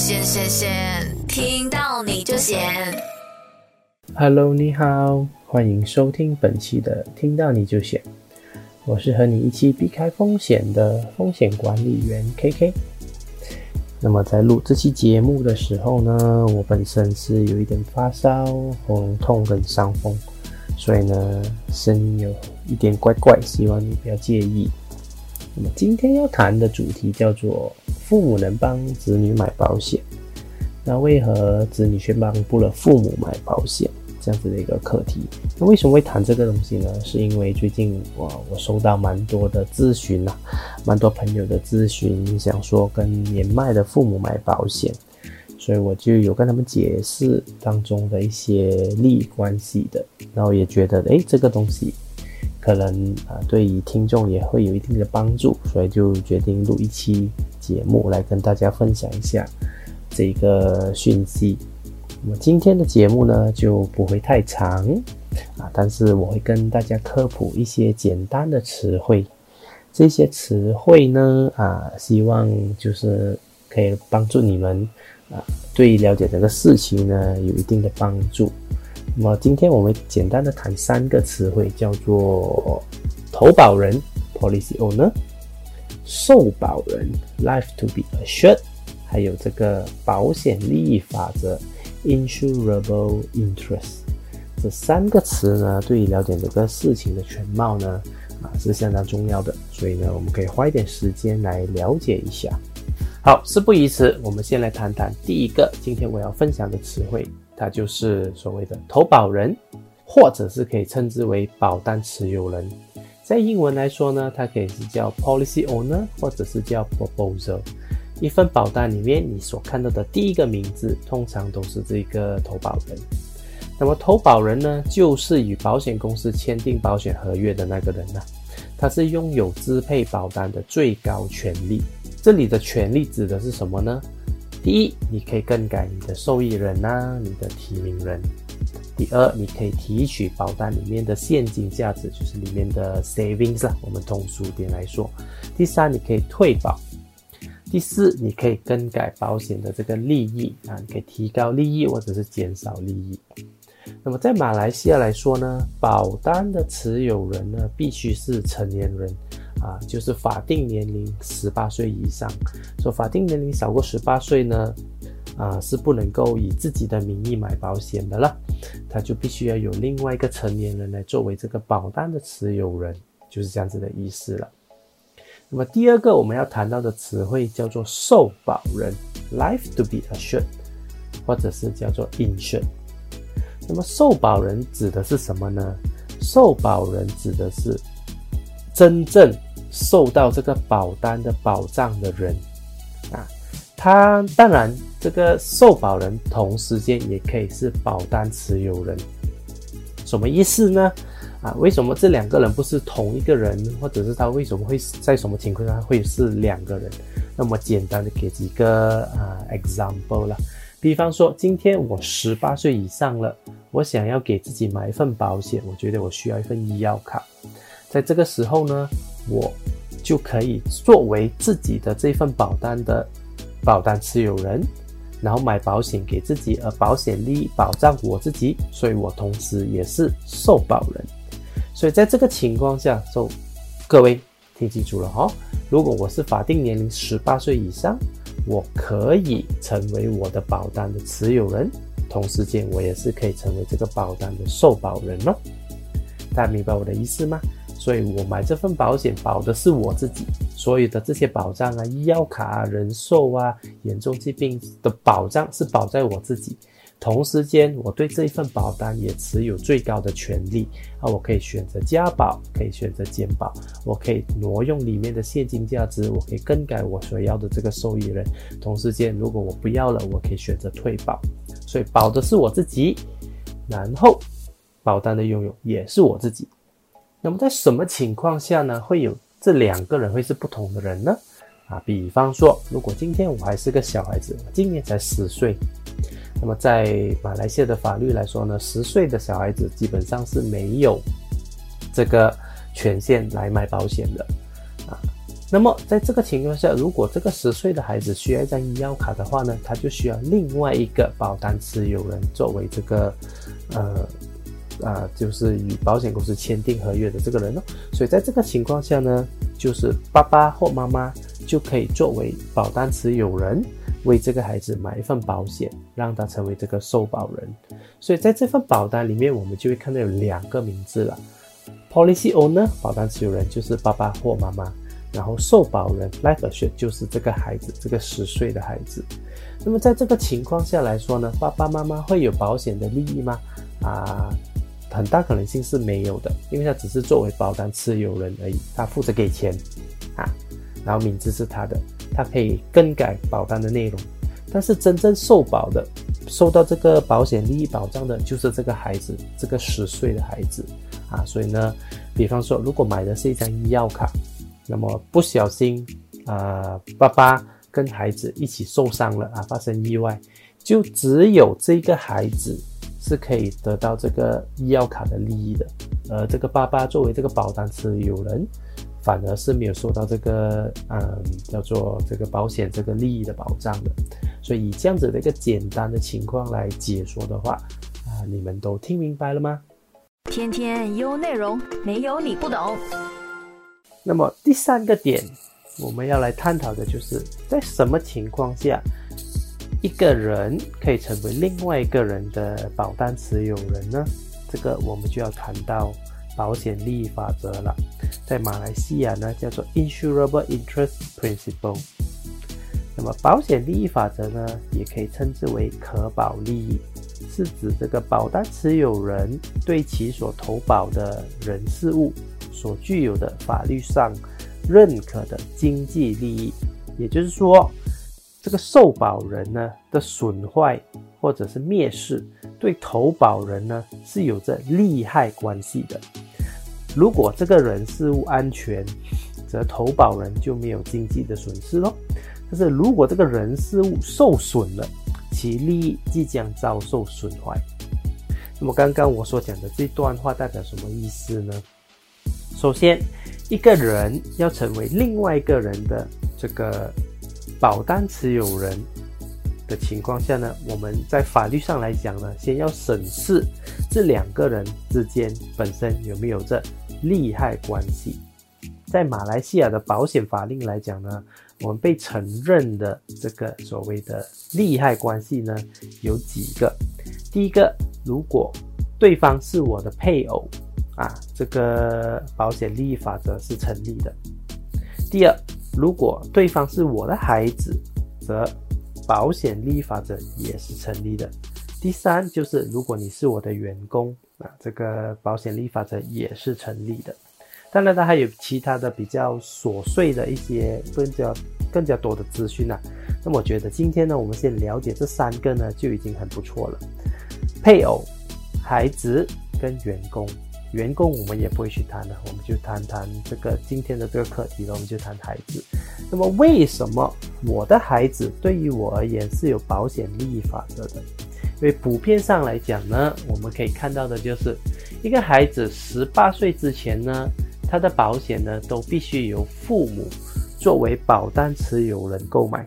闲闲闲，听到你就闲。Hello，你好，欢迎收听本期的《听到你就险》，我是和你一起避开风险的风险管理员 KK。那么在录这期节目的时候呢，我本身是有一点发烧、喉咙痛跟伤风，所以呢声音有一点怪怪，希望你不要介意。那么今天要谈的主题叫做父母能帮子女买保险，那为何子女却帮不了父母买保险？这样子的一个课题。那为什么会谈这个东西呢？是因为最近我我收到蛮多的咨询呐、蛮多朋友的咨询，想说跟年迈的父母买保险，所以我就有跟他们解释当中的一些利益关系的，然后也觉得诶这个东西可能啊、对于听众也会有一定的帮助，所以就决定录一期节目来跟大家分享一下这个讯息。那么今天的节目呢就不会太长啊，但是我会跟大家科普一些简单的词汇。这些词汇呢啊，希望就是可以帮助你们啊，对了解这个事情呢有一定的帮助。那么今天我们简单的谈三个词汇，叫做投保人 （policy owner）、受保人 （life to be assured），还有这个保险利益法则。insurable interest 这三个词呢，对于了解这个事情的全貌呢，啊是相当重要的。所以呢，我们可以花一点时间来了解一下。好，事不宜迟，我们先来谈谈第一个今天我要分享的词汇，它就是所谓的投保人，或者是可以称之为保单持有人。在英文来说呢，它可以是叫 policy owner，或者是叫 proposer。一份保单里面，你所看到的第一个名字，通常都是这个投保人。那么投保人呢，就是与保险公司签订保险合约的那个人呐、他是拥有支配保单的最高权利。这里的权利指的是什么呢？第一，你可以更改你的受益人呐、你的提名人。第二，你可以提取保单里面的现金价值，就是里面的 savings 啦，我们通俗点来说。第三，你可以退保。第四，你可以更改保险的这个利益啊，你可以提高利益或者是减少利益。那么在马来西亚来说呢，保单的持有人呢必须是成年人啊，就是法定年龄十八岁以上。说法定年龄少过十八岁呢，啊是不能够以自己的名义买保险的了，他就必须要有另外一个成年人来作为这个保单的持有人，就是这样子的意思了。那么第二个我们要谈到的词汇叫做受保人 （life to be assured），或者是叫做 insured。那么受保人指的是什么呢？受保人指的是真正受到这个保单的保障的人啊。他当然，这个受保人同时间也可以是保单持有人。什么意思呢？啊，为什么这两个人不是同一个人，或者是他为什么会在什么情况下会是两个人？那么简单的给几个啊 example 了，比方说今天我十八岁以上了，我想要给自己买一份保险，我觉得我需要一份医药卡，在这个时候呢，我就可以作为自己的这份保单的保单持有人。然后买保险给自己，而保险利益保障我自己，所以我同时也是受保人。所以在这个情况下，就各位听清楚了哈、哦。如果我是法定年龄十八岁以上，我可以成为我的保单的持有人，同时间我也是可以成为这个保单的受保人哦。大家明白我的意思吗？所以我买这份保险保的是我自己，所有的这些保障啊，医药卡啊、人寿啊、严重疾病的保障是保在我自己。同时间，我对这一份保单也持有最高的权利啊，我可以选择加保，可以选择减保，我可以挪用里面的现金价值，我可以更改我所要的这个受益人。同时间，如果我不要了，我可以选择退保。所以保的是我自己，然后保单的拥有也是我自己。那么在什么情况下呢，会有这两个人会是不同的人呢？啊，比方说，如果今天我还是个小孩子，今年才十岁，那么在马来西亚的法律来说呢，十岁的小孩子基本上是没有这个权限来买保险的啊。那么在这个情况下，如果这个十岁的孩子需要一张医药卡的话呢，他就需要另外一个保单持有人作为这个，呃，啊，就是与保险公司签订合约的这个人哦。所以在这个情况下呢，就是爸爸或妈妈就可以作为保单持有人，为这个孩子买一份保险，让他成为这个受保人。所以在这份保单里面，我们就会看到有两个名字了：policy owner，保单持有人就是爸爸或妈妈。然后受保人 life a s s u r e 就是这个孩子，这个十岁的孩子。那么在这个情况下来说呢，爸爸妈妈会有保险的利益吗？啊，很大可能性是没有的，因为他只是作为保单持有人而已，他负责给钱啊，然后名字是他的，他可以更改保单的内容。但是真正受保的、受到这个保险利益保障的，就是这个孩子，这个十岁的孩子啊。所以呢，比方说，如果买的是一张医药卡。那么不小心，啊，爸爸跟孩子一起受伤了啊，发生意外，就只有这个孩子是可以得到这个医药卡的利益的，而这个爸爸作为这个保单持有人，反而是没有受到这个嗯叫做这个保险这个利益的保障的。所以以这样子的一个简单的情况来解说的话，啊，你们都听明白了吗？天天有内容，没有你不懂。那么第三个点，我们要来探讨的就是在什么情况下，一个人可以成为另外一个人的保单持有人呢？这个我们就要谈到保险利益法则了。在马来西亚呢，叫做 Insurable Interest Principle。那么保险利益法则呢，也可以称之为可保利益，是指这个保单持有人对其所投保的人事物。所具有的法律上认可的经济利益，也就是说，这个受保人呢的损坏或者是蔑视，对投保人呢是有着利害关系的。如果这个人事物安全，则投保人就没有经济的损失喽。但是如果这个人事物受损了，其利益即将遭受损坏。那么刚刚我所讲的这段话代表什么意思呢？首先，一个人要成为另外一个人的这个保单持有人的情况下呢，我们在法律上来讲呢，先要审视这两个人之间本身有没有这利害关系。在马来西亚的保险法令来讲呢，我们被承认的这个所谓的利害关系呢，有几个。第一个，如果对方是我的配偶。啊，这个保险利益法则是成立的。第二，如果对方是我的孩子，则保险立法则也是成立的。第三，就是如果你是我的员工，啊，这个保险立法则也是成立的。当然，它还有其他的比较琐碎的一些更加更加多的资讯呢。那么，我觉得今天呢，我们先了解这三个呢，就已经很不错了。配偶、孩子跟员工。员工我们也不会去谈的，我们就谈谈这个今天的这个课题了。我们就谈孩子。那么为什么我的孩子对于我而言是有保险利益法则的？因为普遍上来讲呢，我们可以看到的就是一个孩子十八岁之前呢，他的保险呢都必须由父母作为保单持有人购买。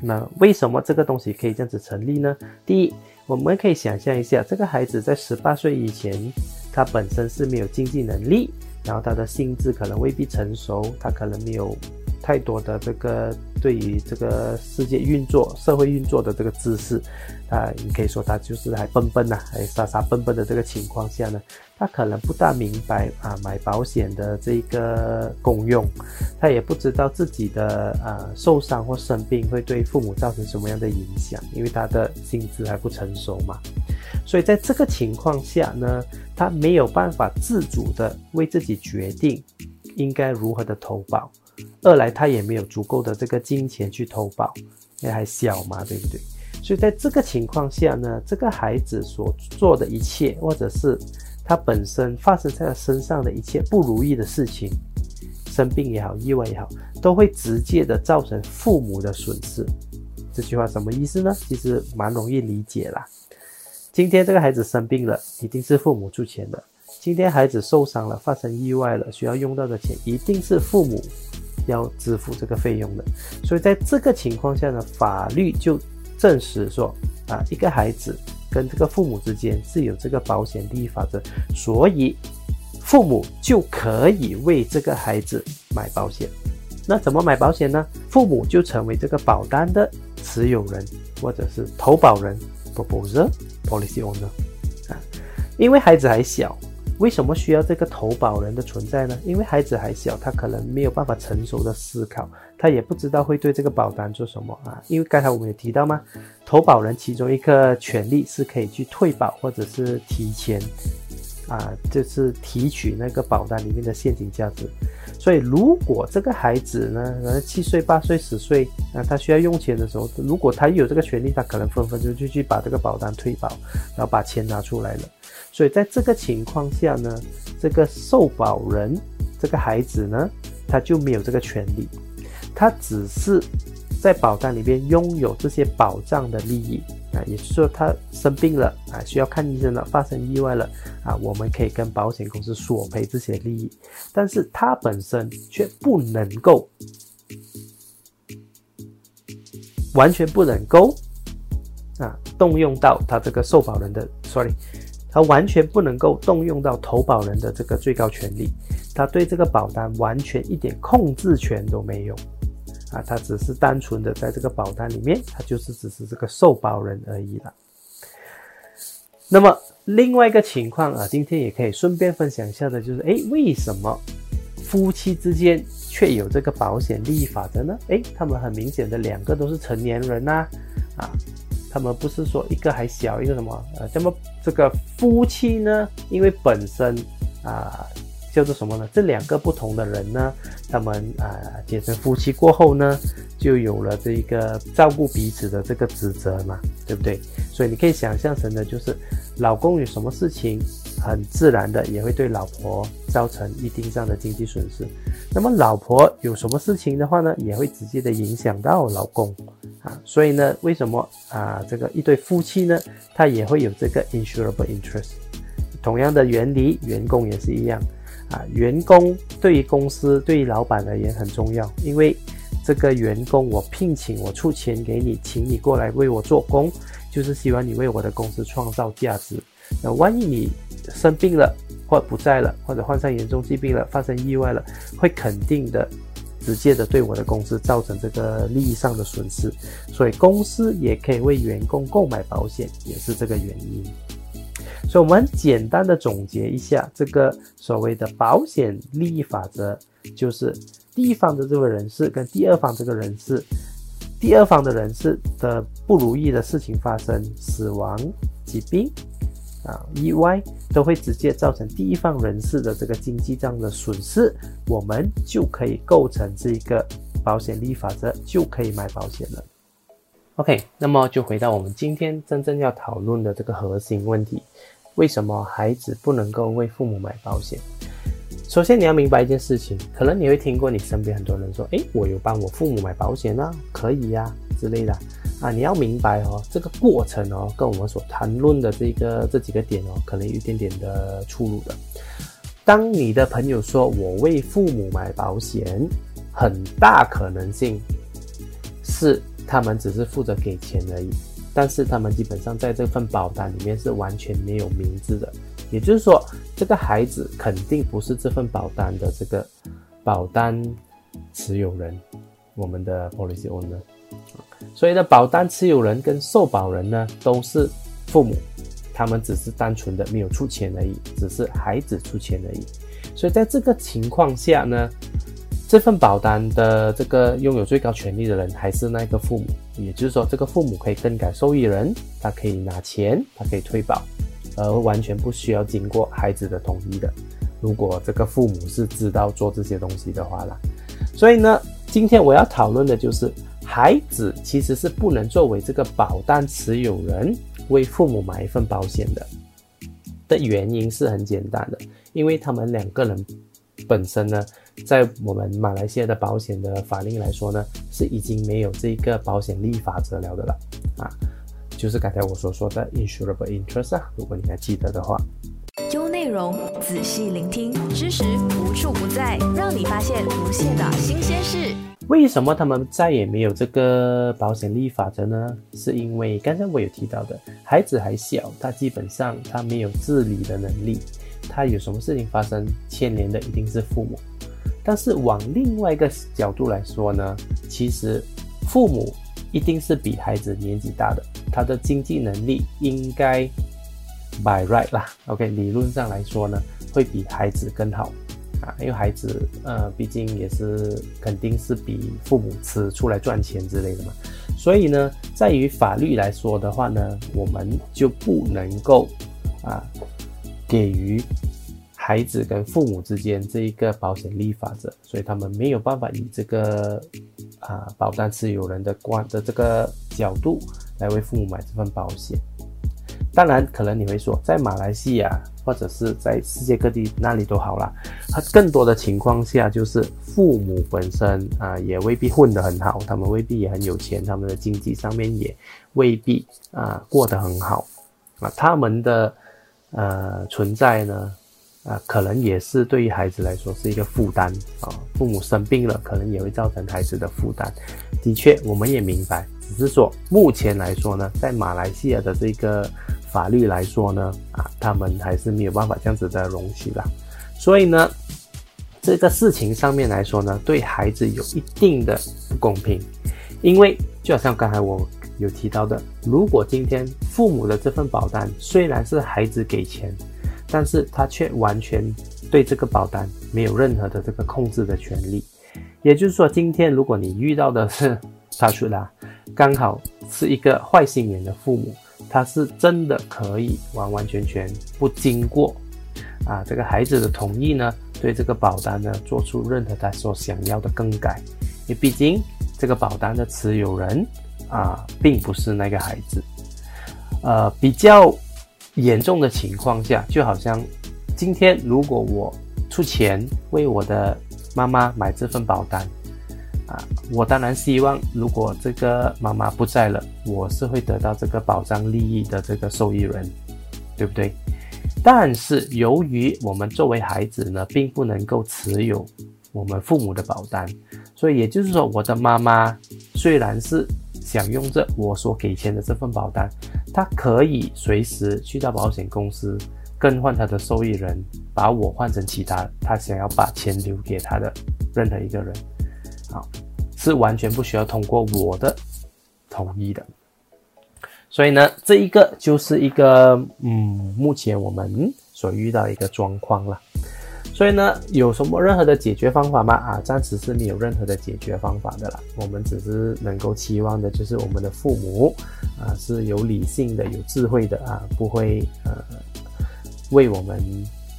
那为什么这个东西可以这样子成立呢？第一，我们可以想象一下，这个孩子在十八岁以前。他本身是没有经济能力，然后他的心智可能未必成熟，他可能没有太多的这个对于这个世界运作、社会运作的这个知识，啊，你可以说他就是还笨笨呐，还傻傻笨笨的这个情况下呢，他可能不大明白啊买保险的这个功用，他也不知道自己的啊受伤或生病会对父母造成什么样的影响，因为他的心智还不成熟嘛。所以在这个情况下呢，他没有办法自主的为自己决定应该如何的投保。二来他也没有足够的这个金钱去投保，因为还小嘛，对不对？所以在这个情况下呢，这个孩子所做的一切，或者是他本身发生在他身上的一切不如意的事情，生病也好，意外也好，都会直接的造成父母的损失。这句话什么意思呢？其实蛮容易理解啦。今天这个孩子生病了，一定是父母出钱的。今天孩子受伤了，发生意外了，需要用到的钱，一定是父母要支付这个费用的。所以在这个情况下呢，法律就证实说啊，一个孩子跟这个父母之间是有这个保险利益法则，所以父母就可以为这个孩子买保险。那怎么买保险呢？父母就成为这个保单的持有人或者是投保人 （proposer policy owner） 啊，因为孩子还小。为什么需要这个投保人的存在呢？因为孩子还小，他可能没有办法成熟的思考，他也不知道会对这个保单做什么啊。因为刚才我们有提到吗？投保人其中一个权利是可以去退保或者是提前啊，就是提取那个保单里面的现金价值。所以如果这个孩子呢，可能，七岁、八岁、十岁，那他需要用钱的时候，如果他有这个权利，他可能分分钟就去把这个保单退保，然后把钱拿出来了。所以在这个情况下呢，这个受保人这个孩子呢，他就没有这个权利，他只是在保单里边拥有这些保障的利益啊，也就是说他生病了啊，需要看医生了，发生意外了啊，我们可以跟保险公司索赔这些利益，但是他本身却不能够完全不能够啊动用到他这个受保人的，sorry。他完全不能够动用到投保人的这个最高权利，他对这个保单完全一点控制权都没有，啊，他只是单纯的在这个保单里面，他就是只是这个受保人而已了。那么另外一个情况啊，今天也可以顺便分享一下的，就是哎，为什么夫妻之间却有这个保险利益法则呢？哎，他们很明显的两个都是成年人呐，啊。他们不是说一个还小一个什么呃，那么这个夫妻呢？因为本身啊叫做什么呢？这两个不同的人呢，他们啊结成夫妻过后呢，就有了这个照顾彼此的这个职责嘛，对不对？所以你可以想象成的就是，老公有什么事情，很自然的也会对老婆造成一定上的经济损失。那么老婆有什么事情的话呢，也会直接的影响到老公。啊，所以呢，为什么啊这个一对夫妻呢，他也会有这个 insurable interest？同样的原理，员工也是一样啊。员工对于公司、对于老板而言很重要，因为这个员工我聘请、我出钱给你，请你过来为我做工，就是希望你为我的公司创造价值。那万一你生病了，或不在了，或者患上严重疾病了，发生意外了，会肯定的。直接的对我的公司造成这个利益上的损失，所以公司也可以为员工购买保险，也是这个原因。所以，我们简单的总结一下这个所谓的保险利益法则，就是第一方的这个人士跟第二方这个人士，第二方的人士的不如意的事情发生，死亡、疾病。啊，意外都会直接造成第一方人士的这个经济上的损失，我们就可以构成这一个保险利益法则，就可以买保险了。OK，那么就回到我们今天真正要讨论的这个核心问题：为什么孩子不能够为父母买保险？首先你要明白一件事情，可能你会听过你身边很多人说：“诶，我有帮我父母买保险啊，可以呀之类的。”啊，你要明白哦，这个过程哦，跟我们所谈论的这个这几个点哦，可能有一点点的出入的。当你的朋友说我为父母买保险，很大可能性是他们只是负责给钱而已，但是他们基本上在这份保单里面是完全没有名字的，也就是说，这个孩子肯定不是这份保单的这个保单持有人，我们的 policy owner。所以呢，保单持有人跟受保人呢都是父母，他们只是单纯的没有出钱而已，只是孩子出钱而已。所以在这个情况下呢，这份保单的这个拥有最高权利的人还是那个父母，也就是说，这个父母可以更改受益人，他可以拿钱，他可以退保，而完全不需要经过孩子的同意的。如果这个父母是知道做这些东西的话啦，所以呢，今天我要讨论的就是。孩子其实是不能作为这个保单持有人为父母买一份保险的，的原因是很简单的，因为他们两个人本身呢，在我们马来西亚的保险的法令来说呢，是已经没有这个保险利益法则了的了啊，就是刚才我所说的 insurable interest 啊，如果你还记得的话。容，仔细聆听，知识无处不在，让你发现无限的新鲜事。为什么他们再也没有这个保险立法则呢？是因为刚才我有提到的，孩子还小，他基本上他没有自理的能力，他有什么事情发生，牵连的一定是父母。但是往另外一个角度来说呢，其实父母一定是比孩子年纪大的，他的经济能力应该。By right 啦，OK，理论上来说呢，会比孩子更好啊，因为孩子呃，毕竟也是肯定是比父母吃出来赚钱之类的嘛，所以呢，在于法律来说的话呢，我们就不能够啊，给予孩子跟父母之间这一个保险立法者，所以他们没有办法以这个啊保单持有人的关的这个角度来为父母买这份保险。当然，可能你会说，在马来西亚或者是在世界各地那里都好啦。他更多的情况下，就是父母本身啊也未必混得很好，他们未必也很有钱，他们的经济上面也未必啊过得很好啊。他们的呃存在呢啊，可能也是对于孩子来说是一个负担啊。父母生病了，可能也会造成孩子的负担。的确，我们也明白，只是说目前来说呢，在马来西亚的这个。法律来说呢，啊，他们还是没有办法这样子的容许了，所以呢，这个事情上面来说呢，对孩子有一定的不公平，因为就好像刚才我有提到的，如果今天父母的这份保单虽然是孩子给钱，但是他却完全对这个保单没有任何的这个控制的权利，也就是说，今天如果你遇到的是他说的刚好是一个坏心眼的父母。他是真的可以完完全全不经过啊这个孩子的同意呢，对这个保单呢做出任何他所想要的更改，因为毕竟这个保单的持有人啊并不是那个孩子。呃，比较严重的情况下，就好像今天如果我出钱为我的妈妈买这份保单。啊，我当然希望，如果这个妈妈不在了，我是会得到这个保障利益的这个受益人，对不对？但是由于我们作为孩子呢，并不能够持有我们父母的保单，所以也就是说，我的妈妈虽然是享用着我所给钱的这份保单，他可以随时去到保险公司更换他的受益人，把我换成其他他想要把钱留给他的任何一个人。好，是完全不需要通过我的同意的，所以呢，这一个就是一个嗯，目前我们所遇到一个状况了。所以呢，有什么任何的解决方法吗？啊，暂时是没有任何的解决方法的了。我们只是能够期望的，就是我们的父母啊是有理性的、有智慧的啊，不会呃为我们。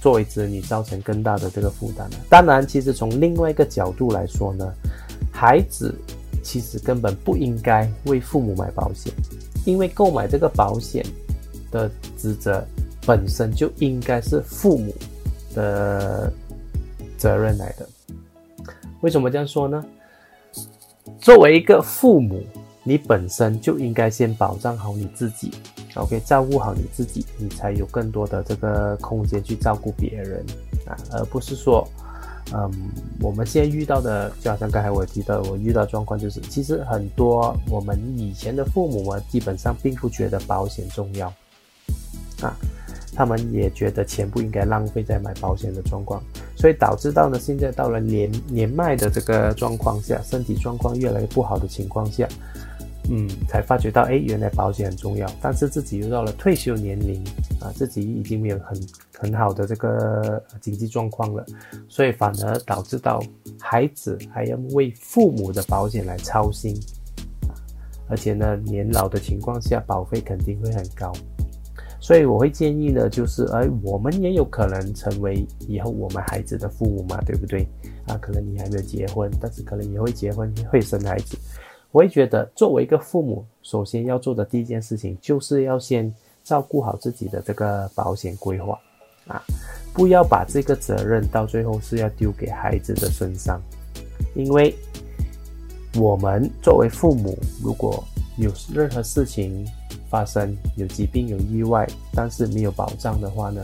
作为子女造成更大的这个负担了。当然，其实从另外一个角度来说呢，孩子其实根本不应该为父母买保险，因为购买这个保险的职责本身就应该是父母的责任来的。为什么这样说呢？作为一个父母，你本身就应该先保障好你自己。OK，照顾好你自己，你才有更多的这个空间去照顾别人啊，而不是说，嗯，我们现在遇到的，就好像刚才我提到，我遇到状况就是，其实很多我们以前的父母啊，基本上并不觉得保险重要啊，他们也觉得钱不应该浪费在买保险的状况，所以导致到呢，现在到了年年迈的这个状况下，身体状况越来越不好的情况下。嗯，才发觉到，哎，原来保险很重要。但是自己又到了退休年龄啊，自己已经没有很很好的这个经济状况了，所以反而导致到孩子还要为父母的保险来操心，而且呢，年老的情况下，保费肯定会很高。所以我会建议呢，就是，哎，我们也有可能成为以后我们孩子的父母嘛，对不对？啊，可能你还没有结婚，但是可能也会结婚，会生孩子。我会觉得，作为一个父母，首先要做的第一件事情，就是要先照顾好自己的这个保险规划，啊，不要把这个责任到最后是要丢给孩子的身上，因为我们作为父母，如果有任何事情发生，有疾病、有意外，但是没有保障的话呢，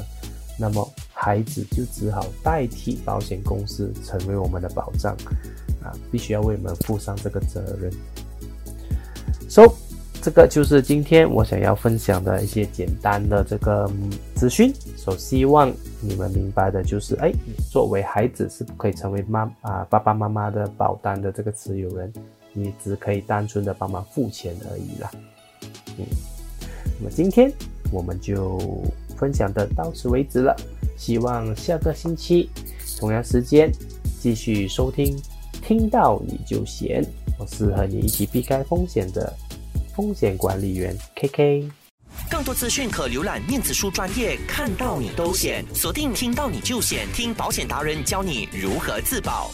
那么。孩子就只好代替保险公司成为我们的保障，啊，必须要为我们负上这个责任。So，这个就是今天我想要分享的一些简单的这个资讯。所希望你们明白的就是，哎，作为孩子是不可以成为妈啊爸爸妈妈的保单的这个持有人，你只可以单纯的帮忙付钱而已啦。嗯，那么今天我们就分享的到此为止了。希望下个星期同样时间继续收听，听到你就险，我是和你一起避开风险的风险管理员 K K。更多资讯可浏览面子书专业，看到你都险，锁定听到你就险，听保险达人教你如何自保。